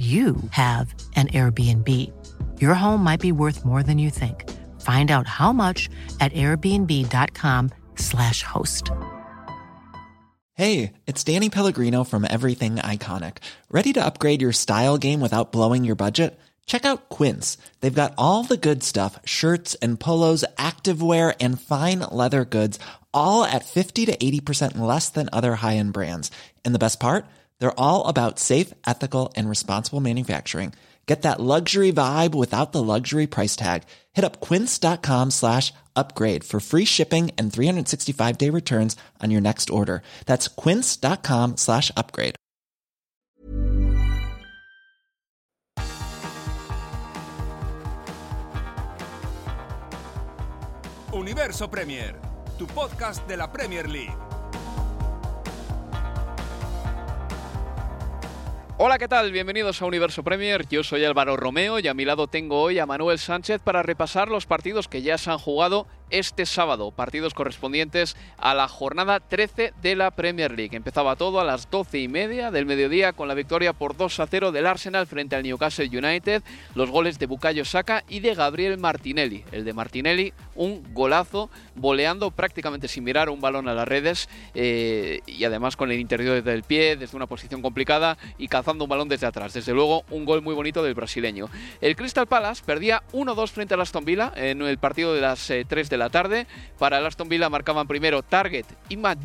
you have an Airbnb. Your home might be worth more than you think. Find out how much at airbnb.com/slash host. Hey, it's Danny Pellegrino from Everything Iconic. Ready to upgrade your style game without blowing your budget? Check out Quince. They've got all the good stuff shirts and polos, activewear, and fine leather goods, all at 50 to 80% less than other high end brands. And the best part? They're all about safe, ethical, and responsible manufacturing. Get that luxury vibe without the luxury price tag. Hit up quince.com slash upgrade for free shipping and 365 day returns on your next order. That's quince.com slash upgrade. Universo Premier, tu podcast de la Premier League. Hola, ¿qué tal? Bienvenidos a Universo Premier. Yo soy Álvaro Romeo y a mi lado tengo hoy a Manuel Sánchez para repasar los partidos que ya se han jugado este sábado, partidos correspondientes a la jornada 13 de la Premier League. Empezaba todo a las 12 y media del mediodía con la victoria por 2 a 0 del Arsenal frente al Newcastle United, los goles de Bukayo Saka y de Gabriel Martinelli. El de Martinelli, un golazo, voleando prácticamente sin mirar un balón a las redes eh, y además con el interior del pie, desde una posición complicada y cazando un balón desde atrás. Desde luego, un gol muy bonito del brasileño. El Crystal Palace perdía 1-2 frente al Aston Villa en el partido de las 3 de la tarde. Para el Aston Villa marcaban primero Target y Matt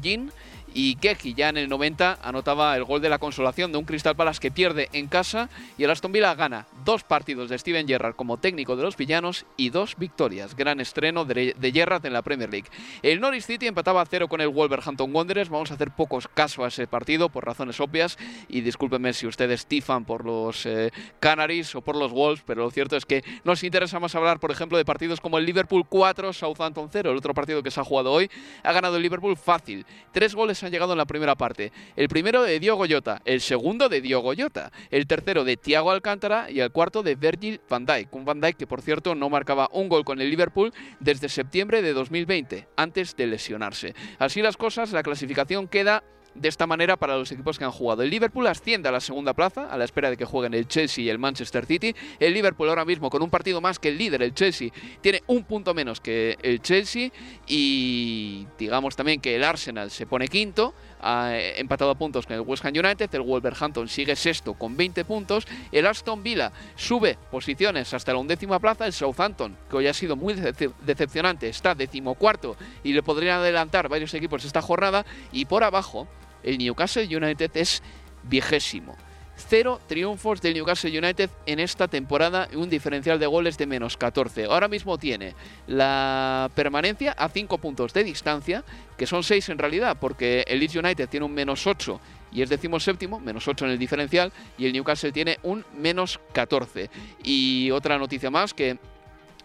y Keji ya en el 90 anotaba el gol de la consolación de un Crystal Palace que pierde en casa y el Aston Villa gana dos partidos de Steven Gerrard como técnico de los villanos y dos victorias. Gran estreno de, Gerrard en la Premier League. El Norwich City empataba a cero con el Wolverhampton Wanderers. Vamos a hacer pocos casos a ese partido por razones obvias y discúlpenme si ustedes tifan por los eh, Canaries o por los Wolves, pero lo cierto es que nos interesa más hablar, por ejemplo, de partidos como el Liverpool 4, Southampton 0, el otro partido que se ha jugado hoy. Ha ganado el Liverpool fácil. Tres goles han llegado en la primera parte. El primero de Diogo Jota, el segundo de Diogo Jota, el tercero de Thiago Alcántara y el cuarto de Virgil van Dijk. Un van Dijk que, por cierto, no marcaba un gol con el Liverpool desde septiembre de 2020, antes de lesionarse. Así las cosas, la clasificación queda de esta manera para los equipos que han jugado. El Liverpool asciende a la segunda plaza a la espera de que jueguen el Chelsea y el Manchester City. El Liverpool ahora mismo con un partido más que el líder, el Chelsea, tiene un punto menos que el Chelsea y digamos también que el Arsenal se pone quinto. empatado a puntos con el West Ham United, el Wolverhampton sigue sexto con 20 puntos, el Aston Villa sube posiciones hasta la undécima plaza, el Southampton, que hoy ha sido muy decepcionante, está decimocuarto y le podrían adelantar varios equipos esta jornada, y por abajo el Newcastle United es vigésimo. Cero triunfos del Newcastle United en esta temporada y un diferencial de goles de menos 14. Ahora mismo tiene la permanencia a 5 puntos de distancia, que son 6 en realidad, porque el Leeds United tiene un menos 8 y es séptimo, menos 8 en el diferencial, y el Newcastle tiene un menos 14. Y otra noticia más que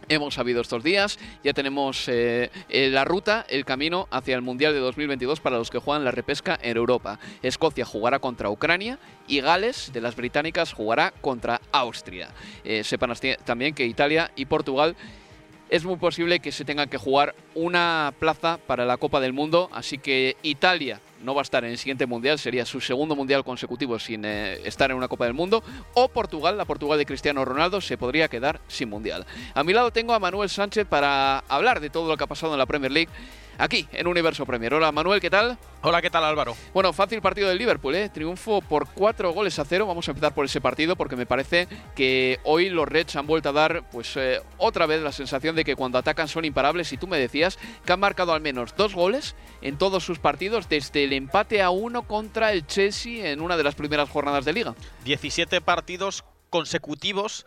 hemos sabido estos días. Ya tenemos eh, la ruta, el camino hacia el Mundial de 2022 para los que juegan la repesca en Europa. Escocia jugará contra Ucrania y Gales de las británicas jugará contra Austria. Eh, sepan también que Italia y Portugal es muy posible que se tengan que jugar una plaza para la Copa del Mundo, así que Italia no va a estar en el siguiente mundial, sería su segundo mundial consecutivo sin eh, estar en una Copa del Mundo, o Portugal, la Portugal de Cristiano Ronaldo, se podría quedar sin mundial. A mi lado tengo a Manuel Sánchez para hablar de todo lo que ha pasado en la Premier League aquí en Universo Premier. Hola Manuel, ¿qué tal? Hola, ¿qué tal Álvaro? Bueno, fácil partido del Liverpool, ¿eh? Triunfo por cuatro goles a cero. Vamos a empezar por ese partido porque me parece que hoy los Reds han vuelto a dar, pues, eh, otra vez la sensación de que cuando atacan son imparables. Y tú me decías que han marcado al menos dos goles en todos sus partidos desde el empate a uno contra el Chelsea en una de las primeras jornadas de liga. 17 partidos consecutivos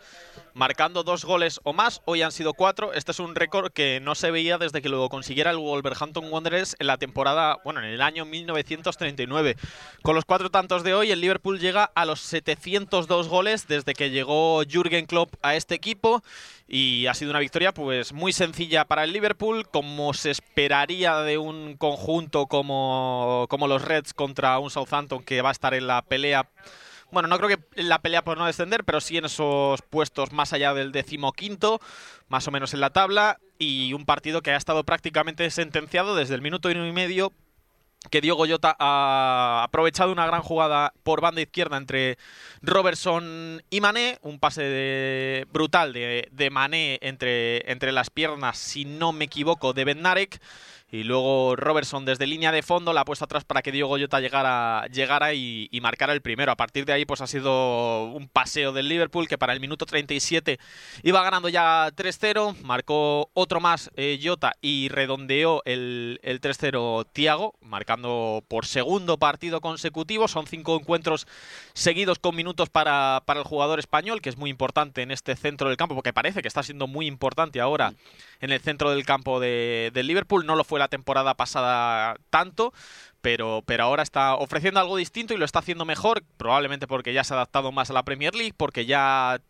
marcando dos goles o más. Hoy han sido cuatro. Este es un récord que no se veía desde que lo consiguiera el Wolverhampton Wanderers en la temporada, bueno, en el año 1939. Con los cuatro tantos de hoy, el Liverpool llega a los 702 goles desde que llegó Jürgen Klopp a este equipo y ha sido una victoria pues muy sencilla para el Liverpool, como se esperaría de un conjunto como, como los Reds contra un Southampton que va a estar en la pelea bueno, no creo que en la pelea por no descender, pero sí en esos puestos más allá del decimoquinto, más o menos en la tabla, y un partido que ha estado prácticamente sentenciado desde el minuto y medio que Diogo Jota ha aprovechado una gran jugada por banda izquierda entre Robertson y Mané, un pase brutal de, de Mané entre, entre las piernas, si no me equivoco, de Bednarek y luego Robertson desde línea de fondo la ha puesto atrás para que Diego Goyota llegara, llegara y, marcara el primero. A partir de ahí pues ha sido un paseo del Liverpool que para el minuto 37 iba ganando ya 3-0, marcó otro más eh, y redondeó el, el 3-0 Tiago, marcando por segundo partido consecutivo. Son cinco encuentros seguidos con minutos para, para el jugador español, que es muy importante en este centro del campo, porque parece que está siendo muy importante ahora en el centro del campo de, del Liverpool. No lo fue temporada pasada tanto, pero, pero ahora está ofreciendo algo distinto y lo está haciendo mejor, probablemente porque ya se ha adaptado más a la Premier League, porque ya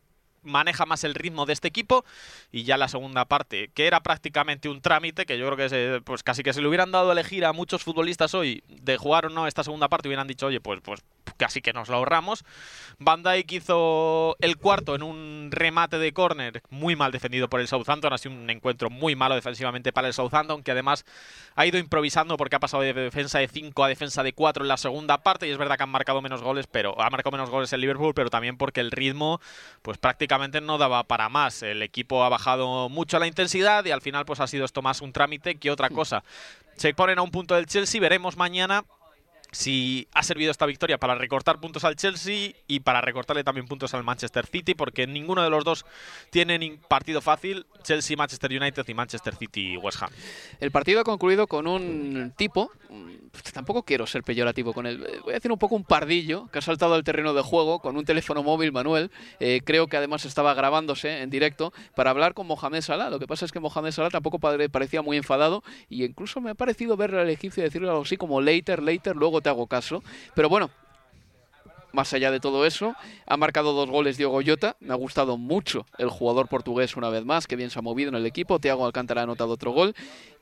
maneja más el ritmo de este equipo. Y ya la segunda parte, que era prácticamente un trámite, que yo creo que pues casi que se le hubieran dado a elegir a muchos futbolistas hoy de jugar o no esta segunda parte, hubieran dicho, oye, pues, pues casi que nos lo ahorramos. Van Dijk hizo el cuarto en un remate de córner muy mal defendido por el Southampton, ha sido un encuentro muy malo defensivamente para el Southampton, que además ha ido improvisando porque ha pasado de defensa de 5 a defensa de 4 en la segunda parte y es verdad que han marcado menos goles, pero ha marcado menos goles el Liverpool, pero también porque el ritmo pues prácticamente no daba para más. El equipo ha bajado mucho la intensidad y al final pues ha sido esto más un trámite que otra cosa. Se ponen a un punto del Chelsea, veremos mañana si ha servido esta victoria para recortar puntos al Chelsea y para recortarle también puntos al Manchester City, porque ninguno de los dos tiene partido fácil, Chelsea, Manchester United y Manchester City West Ham. El partido ha concluido con un tipo, tampoco quiero ser peyorativo con él, voy a decir un poco un pardillo que ha saltado al terreno de juego con un teléfono móvil, Manuel, eh, creo que además estaba grabándose en directo para hablar con Mohamed Salah, lo que pasa es que Mohamed Salah tampoco parecía muy enfadado y incluso me ha parecido ver al egipcio decirle algo así como later, later, luego te hago caso. Pero bueno, más allá de todo eso, ha marcado dos goles Diogo Jota. Me ha gustado mucho el jugador portugués una vez más, que bien se ha movido en el equipo. Thiago Alcántara ha anotado otro gol.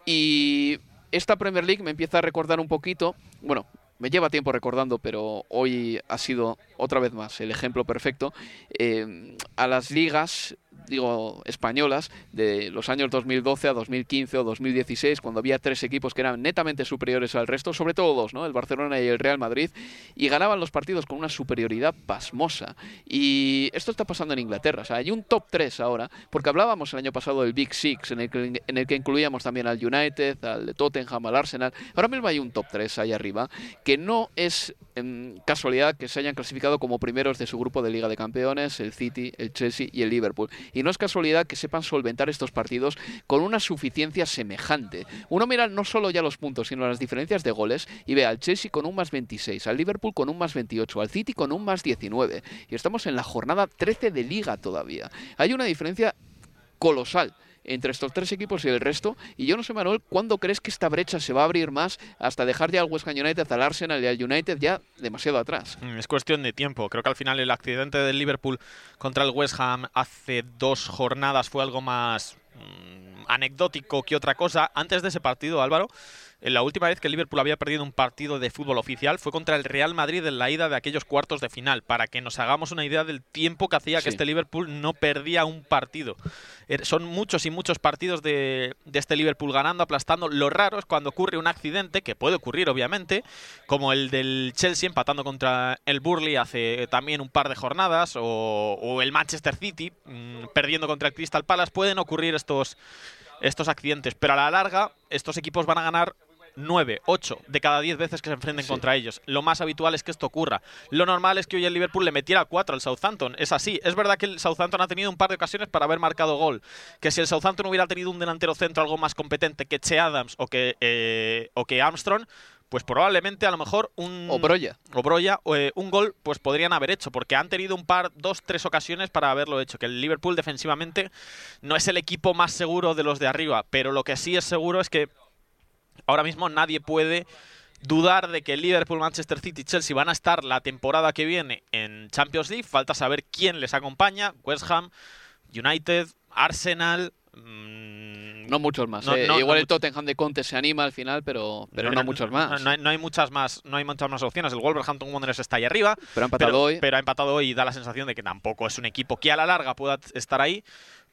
Y esta Premier League me empieza a recordar un poquito, bueno, me lleva tiempo recordando, pero hoy ha sido otra vez más el ejemplo perfecto, eh, a las ligas digo, españolas de los años 2012 a 2015 o 2016, cuando había tres equipos que eran netamente superiores al resto, sobre todo dos, ¿no? El Barcelona y el Real Madrid, y ganaban los partidos con una superioridad pasmosa. Y esto está pasando en Inglaterra, o sea, hay un top 3 ahora, porque hablábamos el año pasado del Big Six, en el que, en el que incluíamos también al United, al Tottenham, al Arsenal. Ahora mismo hay un top 3 ahí arriba, que no es en casualidad que se hayan clasificado como primeros de su grupo de Liga de Campeones, el City, el Chelsea y el Liverpool. Y no es casualidad que sepan solventar estos partidos con una suficiencia semejante. Uno mira no solo ya los puntos, sino las diferencias de goles y ve al Chelsea con un más 26, al Liverpool con un más 28, al City con un más 19. Y estamos en la jornada 13 de Liga todavía. Hay una diferencia colosal entre estos tres equipos y el resto. Y yo no sé, Manuel, ¿cuándo crees que esta brecha se va a abrir más hasta dejar ya al West Ham United, al Arsenal y al United ya demasiado atrás? Mm, es cuestión de tiempo. Creo que al final el accidente del Liverpool contra el West Ham hace dos jornadas fue algo más mm, anecdótico que otra cosa. Antes de ese partido, Álvaro, la última vez que el Liverpool había perdido un partido de fútbol oficial fue contra el Real Madrid en la ida de aquellos cuartos de final, para que nos hagamos una idea del tiempo que hacía que este Liverpool no perdía un partido. Er, son muchos y muchos partidos de, este Liverpool ganando, aplastando. Lo raro es cuando ocurre un accidente, que puede ocurrir obviamente, como el del Chelsea empatando contra el Burley hace también un par de jornadas, o, el Manchester City mm, perdiendo contra el Crystal Palace. Pueden ocurrir estos estos accidentes, pero a la larga estos equipos van a ganar 9, 8 de cada 10 veces que se enfrenten contra ellos. Lo más habitual es que esto ocurra. Lo normal es que hoy el Liverpool le metiera 4 al Southampton. Es así. Es verdad que el Southampton ha tenido un par de ocasiones para haber marcado gol. Que si el Southampton hubiera tenido un delantero centro algo más competente que Che Adams o que, eh, o que Armstrong, pues probablemente a lo mejor un o Broya, o Broya eh, un gol pues podrían haber hecho porque han tenido un par dos tres ocasiones para haberlo hecho que el Liverpool defensivamente no es el equipo más seguro de los de arriba pero lo que sí es seguro es que ahora mismo nadie puede dudar de que Liverpool, Manchester City y Chelsea van a estar la temporada que viene en Champions League. Falta saber quién les acompaña. West Ham, United, Arsenal. Mm, no muchos más. Eh. Igual el Tottenham de Conte se anima al final, pero, pero no, muchos más. No, hay, muchas más. No hay muchas más opciones. El Wolverhampton Wanderers está ahí arriba. Pero ha empatado hoy. Pero ha empatado hoy y da la sensación de que tampoco es un equipo que a la larga pueda estar ahí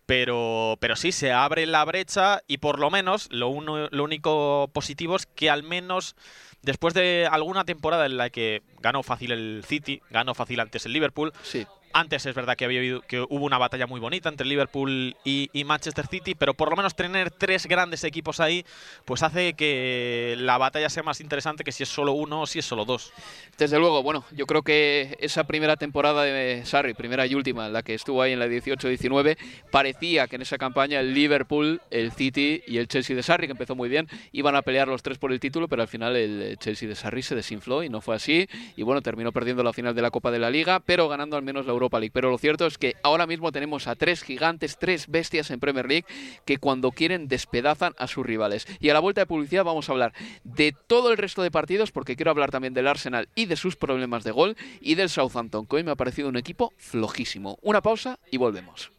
pero, pero sí, se abre la brecha y por lo menos lo, lo único positivo es que al menos después de alguna temporada en la que ganó fácil el City, ganó fácil antes el Liverpool, sí. Antes es verdad que, había, que hubo una batalla muy bonita entre Liverpool y, Manchester City, pero por lo menos tener tres grandes equipos ahí, pues hace que la batalla sea más interesante que si es solo uno o si es solo dos. Desde luego, bueno, yo creo que esa primera temporada de Sarri, primera y última, la que estuvo ahí en la 18-19, parecía que en esa campaña el Liverpool, el City y el Chelsea de Sarri, que empezó muy bien, iban a pelear los tres por el título, pero al final el Chelsea de Sarri se desinfló y no fue así. Y bueno, terminó perdiendo la final de la Copa de la Liga, pero ganando al menos la Europa League. Pero lo cierto es que ahora mismo tenemos a tres gigantes, tres bestias en Premier League que cuando quieren despedazan a sus rivales. Y a la vuelta de publicidad vamos a hablar de todo el resto de partidos porque quiero hablar también del Arsenal y de sus problemas de gol y del Southampton, que hoy me ha parecido un equipo flojísimo. Una pausa y volvemos.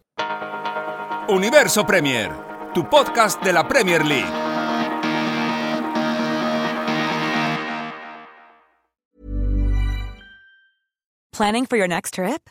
Universo Premier, tu podcast de la Premier League. Planning for your next trip?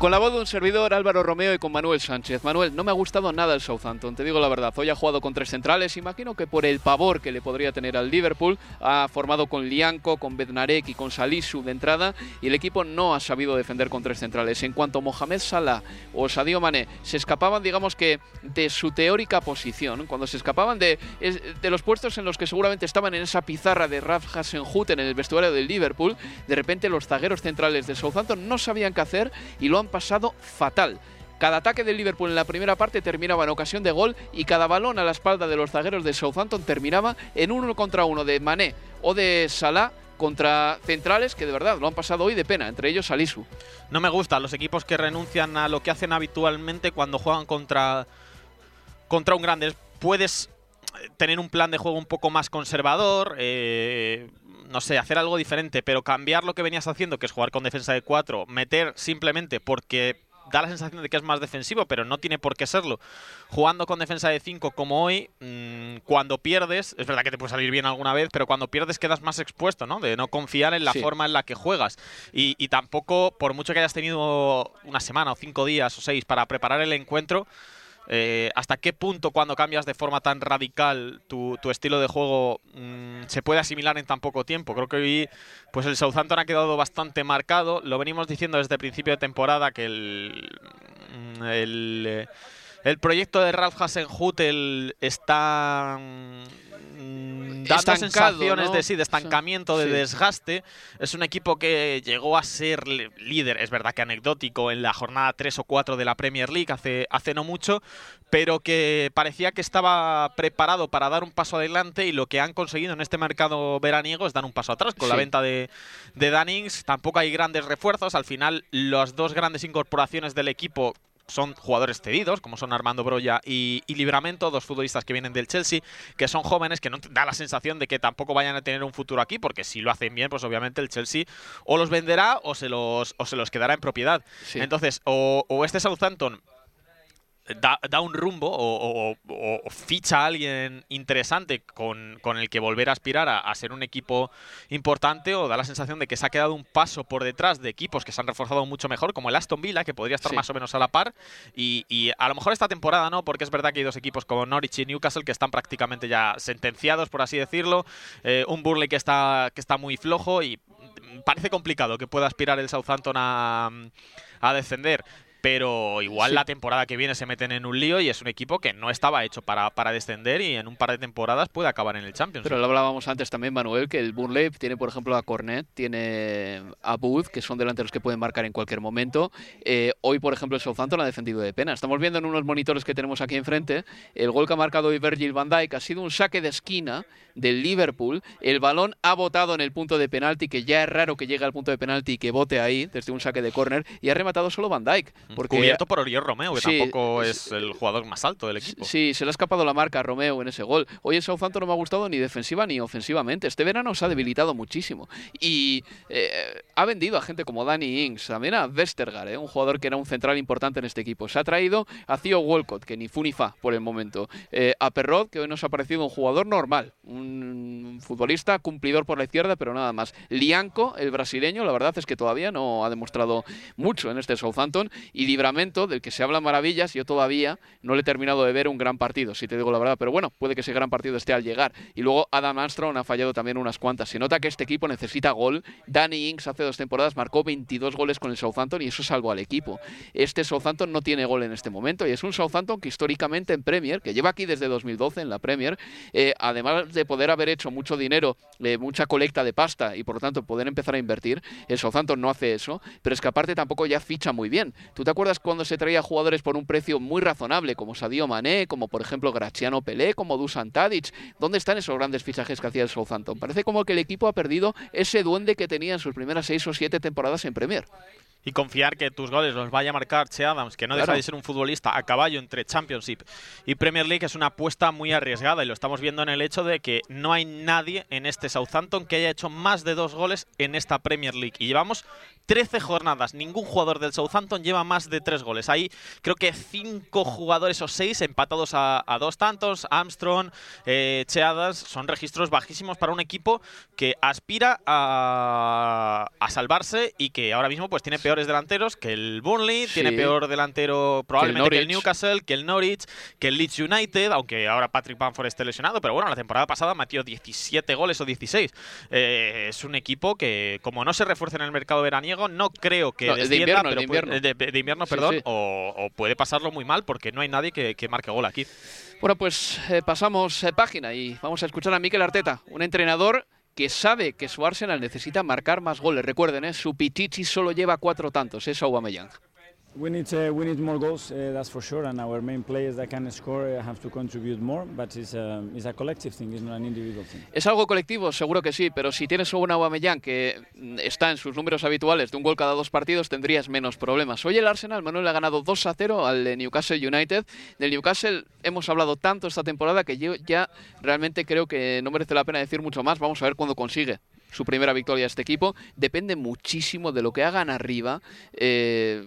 Con la voz de un servidor Álvaro Romeo y con Manuel Sánchez. Manuel, no me ha gustado nada el Southampton, te digo la verdad. Hoy ha jugado con tres centrales, imagino que por el pavor que le podría tener al Liverpool, ha formado con Lianco, con Bednarek y con Salisu de entrada y el equipo no ha sabido defender con tres centrales. En cuanto Mohamed Salah o Sadio Mané se escapaban, digamos que de su teórica posición, cuando se escapaban de, de los puestos en los que seguramente estaban en esa pizarra de Raf Hasenhut en el vestuario del Liverpool, de repente los zagueros centrales de Southampton no sabían qué hacer y lo han pasado fatal. Cada ataque del Liverpool en la primera parte terminaba en ocasión de gol y cada balón a la espalda de los zagueros de Southampton terminaba en uno contra uno de Mané o de Salah contra centrales que de verdad lo han pasado hoy de pena, entre ellos Salisu. No me gustan los equipos que renuncian a lo que hacen habitualmente cuando juegan contra, contra un grande. Puedes tener un plan de juego un poco más conservador, eh, no sé, hacer algo diferente, pero cambiar lo que venías haciendo, que es jugar con defensa de 4, meter simplemente porque da la sensación de que es más defensivo, pero no tiene por qué serlo. Jugando con defensa de 5 como hoy, mm, cuando pierdes, es verdad que te puede salir bien alguna vez, pero cuando pierdes quedas más expuesto, ¿no? De no confiar en la forma en la que juegas. Y, y tampoco, por mucho que hayas tenido una semana o cinco días o seis para preparar el encuentro, eh, ¿Hasta qué punto cuando cambias de forma tan radical tu, estilo de juego mm, se puede asimilar en tan poco tiempo? Creo que hoy pues el Southampton ha quedado bastante marcado. Lo venimos diciendo desde el principio de temporada que el, mm, eh, el proyecto de Ralph Hasenhutel está mm, dando sensaciones de sí, de estancamiento, de desgaste. Es un equipo que llegó a ser líder, es verdad que anecdótico, en la jornada 3 o 4 de la Premier League hace, hace no mucho, pero que parecía que estaba preparado para dar un paso adelante y lo que han conseguido en este mercado veraniego es dar un paso atrás con la venta de, de Dannings. Tampoco hay grandes refuerzos. Al final, las dos grandes incorporaciones del equipo son jugadores cedidos, como son Armando Broya y, Libramento, dos futbolistas que vienen del Chelsea, que son jóvenes, que no da la sensación de que tampoco vayan a tener un futuro aquí, porque si lo hacen bien, pues obviamente el Chelsea o los venderá o se los, o se los quedará en propiedad. Entonces, o, o este Southampton da, un rumbo o, ficha a alguien interesante con, el que volver a aspirar a, ser un equipo importante o da la sensación de que se ha quedado un paso por detrás de equipos que se han reforzado mucho mejor, como el Aston Villa, que podría estar más o menos a la par. Y, a lo mejor esta temporada no, porque es verdad que hay dos equipos como Norwich y Newcastle que están prácticamente ya sentenciados, por así decirlo. Eh, un Burley que está, que está muy flojo y parece complicado que pueda aspirar el Southampton a, a descender pero igual la temporada que viene se meten en un lío y es un equipo que no estaba hecho para, para descender y en un par de temporadas puede acabar en el Champions. Pero lo hablábamos antes también, Manuel, que el Burnley tiene, por ejemplo, a Cornet, tiene a Booth, que son delanteros que pueden marcar en cualquier momento. Eh, hoy, por ejemplo, el Southampton ha defendido de pena. Estamos viendo en unos monitores que tenemos aquí enfrente, el gol que ha marcado hoy Virgil van Dijk ha sido un saque de esquina del Liverpool. El balón ha botado en el punto de penalti, que ya es raro que llegue al punto de penalti y que bote ahí, desde un saque de córner, y ha rematado solo Van Dijk. Porque, Cubierto por Oriol Romeo, que tampoco es el jugador más alto del equipo. Sí, se le ha escapado la marca a Romeo en ese gol. Hoy el Southampton no me ha gustado ni defensiva ni ofensivamente. Este verano se ha debilitado muchísimo. Y eh, ha vendido a gente como Danny Ings, también a Westergaard, eh, un jugador que era un central importante en este equipo. Se ha traído a Theo Walcott, que ni fu ni fa por el momento. Eh, a Perrot, que hoy nos ha parecido un jugador normal, un futbolista cumplidor por la izquierda, pero nada más. Lianco, el brasileño, la verdad es que todavía no ha demostrado mucho en este Southampton. Y Libramento, del que se habla maravillas, yo todavía no le he terminado de ver un gran partido, si te digo la verdad. Pero bueno, puede que ese gran partido esté al llegar. Y luego Adam Armstrong ha fallado también unas cuantas. Se nota que este equipo necesita gol. Danny Ings hace dos temporadas marcó 22 goles con el Southampton y eso salvó al equipo. Este Southampton no tiene gol en este momento y es un Southampton que históricamente en Premier, que lleva aquí desde 2012 en la Premier, eh, además de poder haber hecho mucho dinero, eh, mucha colecta de pasta y por lo tanto poder empezar a invertir. El Southampton no hace eso, pero es que aparte tampoco ya ficha muy bien. ¿Tú te acuerdas cuando se traía jugadores por un precio muy razonable, como Sadio Mané, como por ejemplo Graciano Pelé, como Dusan Tadic? ¿Dónde están esos grandes fichajes que hacía el Southampton? Parece como que el equipo ha perdido ese duende que tenía en sus primeras seis o siete temporadas en Premier y confiar que tus goles los vaya a marcar Che Adams, que no deja de ser un futbolista a caballo entre Championship y Premier League, es una apuesta muy arriesgada y lo estamos viendo en el hecho de que no hay nadie en este Southampton que haya hecho más de dos goles en esta Premier League. Y llevamos 13 jornadas, ningún jugador del Southampton lleva más de tres goles. Hay creo que cinco jugadores o seis empatados a, dos tantos, Armstrong, eh, Che Adams, son registros bajísimos para un equipo que aspira a, a salvarse y que ahora mismo pues tiene peores delanteros que el Burnley, tiene peor delantero probablemente que el, Newcastle, que el Norwich, que el Leeds United, aunque ahora Patrick Bamford esté lesionado, pero bueno, la temporada pasada metió 17 goles o 16. Eh, es un equipo que, como no se refuerza en el mercado veraniego, no creo que de invierno, de invierno. de, invierno perdón, O, puede pasarlo muy mal porque no hay nadie que, marque gol aquí. Bueno, pues eh, pasamos eh, página y vamos a escuchar a Mikel Arteta, un entrenador que sabe que su Arsenal necesita marcar más goles. Recuerden, ¿eh? su Pichichi solo lleva cuatro tantos, es Aubameyang. We need uh, we need more goals, uh, that's for sure. And our main players that can score uh, have to contribute more. But it's a, it's a collective thing, it's not an individual thing. Es algo colectivo, seguro que sí. Pero si tienes un Aubameyang que mm, está en sus números habituales de un gol cada dos partidos, tendrías menos problemas. Hoy el Arsenal, Manuel ha ganado 2 a 0 al Newcastle United. Del Newcastle hemos hablado tanto esta temporada que yo ya realmente creo que no merece la pena decir mucho más. Vamos a ver cuándo consigue su primera victoria a este equipo. Depende muchísimo de lo que hagan arriba, eh,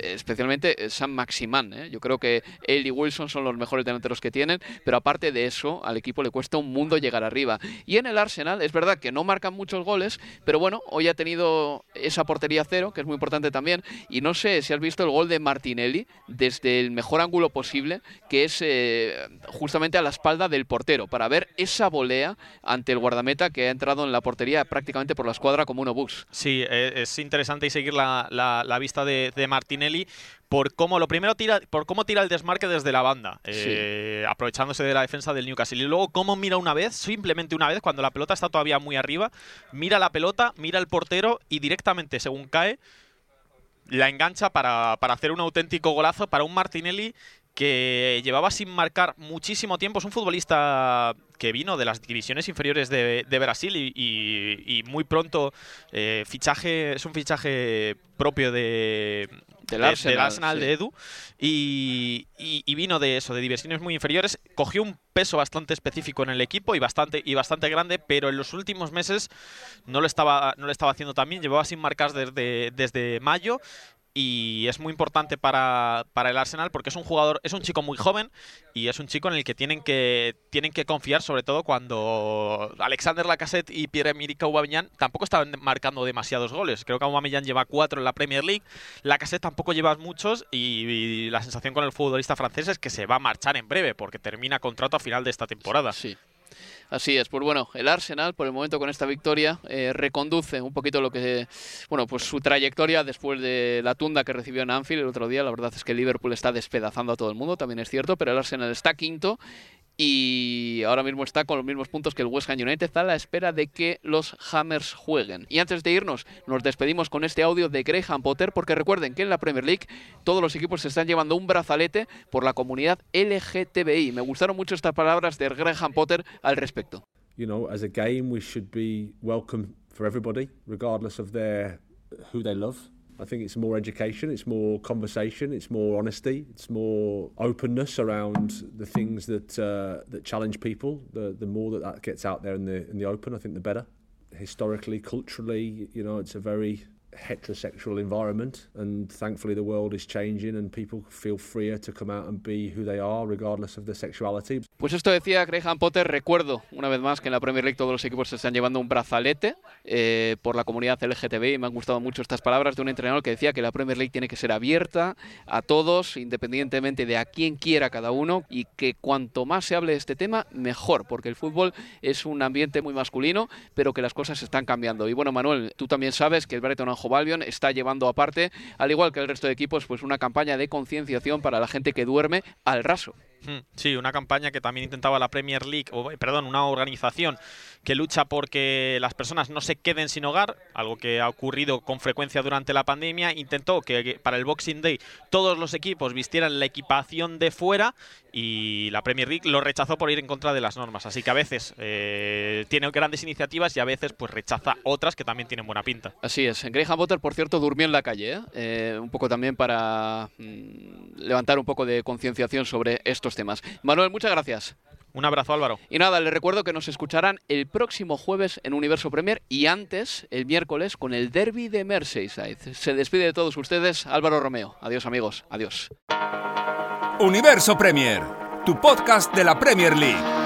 especialmente Sam Maximán. ¿eh? Yo creo que él y Wilson son los mejores delanteros que tienen, pero aparte de eso, al equipo le cuesta un mundo llegar arriba. Y en el Arsenal, es verdad que no marcan muchos goles, pero bueno, hoy ha tenido esa portería cero, que es muy importante también. Y no sé si has visto el gol de Martinelli desde el mejor ángulo posible, que es eh, justamente a la espalda del portero, para ver esa volea ante el guardameta que ha entrado en la portería prácticamente por la escuadra como un obús. Sí, eh, es interesante y seguir la, vista de, Martinelli por cómo lo primero tira por cómo tira el desmarque desde la banda eh, aprovechándose de la defensa del Newcastle y luego cómo mira una vez simplemente una vez cuando la pelota está todavía muy arriba mira la pelota mira el portero y directamente según cae la engancha para, para hacer un auténtico golazo para un Martinelli que llevaba sin marcar muchísimo tiempo. Es un futbolista que vino de las divisiones inferiores de, Brasil y, muy pronto eh, fichaje es un fichaje propio de, del Arsenal, de, Edu y, vino de eso, de divisiones muy inferiores. Cogió un peso bastante específico en el equipo y bastante, y bastante grande, pero en los últimos meses no lo estaba, no lo estaba haciendo tan bien. Llevaba sin marcar desde, desde mayo y es muy importante para, el Arsenal porque es un jugador, es un chico muy joven y es un chico en el que tienen que, tienen que confiar, sobre todo cuando Alexander Lacassette y Pierre-Emerick Aubameyang tampoco estaban marcando demasiados goles. Creo que Aubameyang lleva cuatro en la Premier League, Lacassette tampoco lleva muchos y, la sensación con el futbolista francés es que se va a marchar en breve porque termina contrato a final de esta temporada. Sí. Así es, pues bueno, el Arsenal por el momento con esta victoria eh, reconduce un poquito lo que, bueno, pues su trayectoria después de la tunda que recibió en Anfield el otro día. La verdad es que Liverpool está despedazando a todo el mundo, también es cierto, pero el Arsenal está quinto y ahora mismo está con los mismos puntos que el West Ham United, está a la espera de que los Hammers jueguen. Y antes de irnos, nos despedimos con este audio de Graham Potter, porque recuerden que en la Premier League todos los equipos se están llevando un brazalete por la comunidad LGTBI. Me gustaron mucho estas palabras de Graham Potter al respecto. You know, as a game we should be welcome for everybody, regardless. I think it's more education, it's more conversation, it's more honesty, it's more openness around the things that uh, that challenge people. The the more that that gets out there in the in the open, I think the better. Historically, culturally, you know, it's a very heterosexual environment and thankfully the world is changing and people feel freer to come out and be who they are regardless of their sexuality. Pues esto decía Graham Potter, recuerdo una vez más que en la Premier League todos los equipos se están llevando un brazalete eh, por la comunidad LGTB y me han gustado mucho estas palabras de un entrenador que decía que la Premier League tiene que ser abierta a todos independientemente de a quién quiera cada uno y que cuanto más se hable de este tema mejor porque el fútbol es un ambiente muy masculino pero que las cosas están cambiando y bueno Manuel, tú también sabes que el Brighton Albion está llevando aparte, al igual que el resto de equipos, pues una campaña de concienciación para la gente que duerme al raso. Hmm, sí, una campaña que también intentaba la Premier League, o perdón, una organización que lucha porque las personas no se queden sin hogar, algo que ha ocurrido con frecuencia durante la pandemia. Intentó que para el Boxing Day todos los equipos vistieran la equipación de fuera y la Premier League lo rechazó por ir en contra de las normas. Así que a veces eh, tiene grandes iniciativas y a veces pues rechaza otras que también tienen buena pinta. Así es. Graham Potter, por cierto, durmió en la calle, ¿eh? Eh, un poco también para mm, levantar un poco de concienciación sobre estos temas. Manuel, muchas gracias. Un abrazo, Álvaro. Y nada, les recuerdo que nos escucharán el próximo jueves en Universo Premier y antes, el miércoles, con el derby de Merseyside. Se despide de todos ustedes Álvaro Romeo. Adiós, amigos. Adiós. Universo Premier, tu podcast de la Premier League.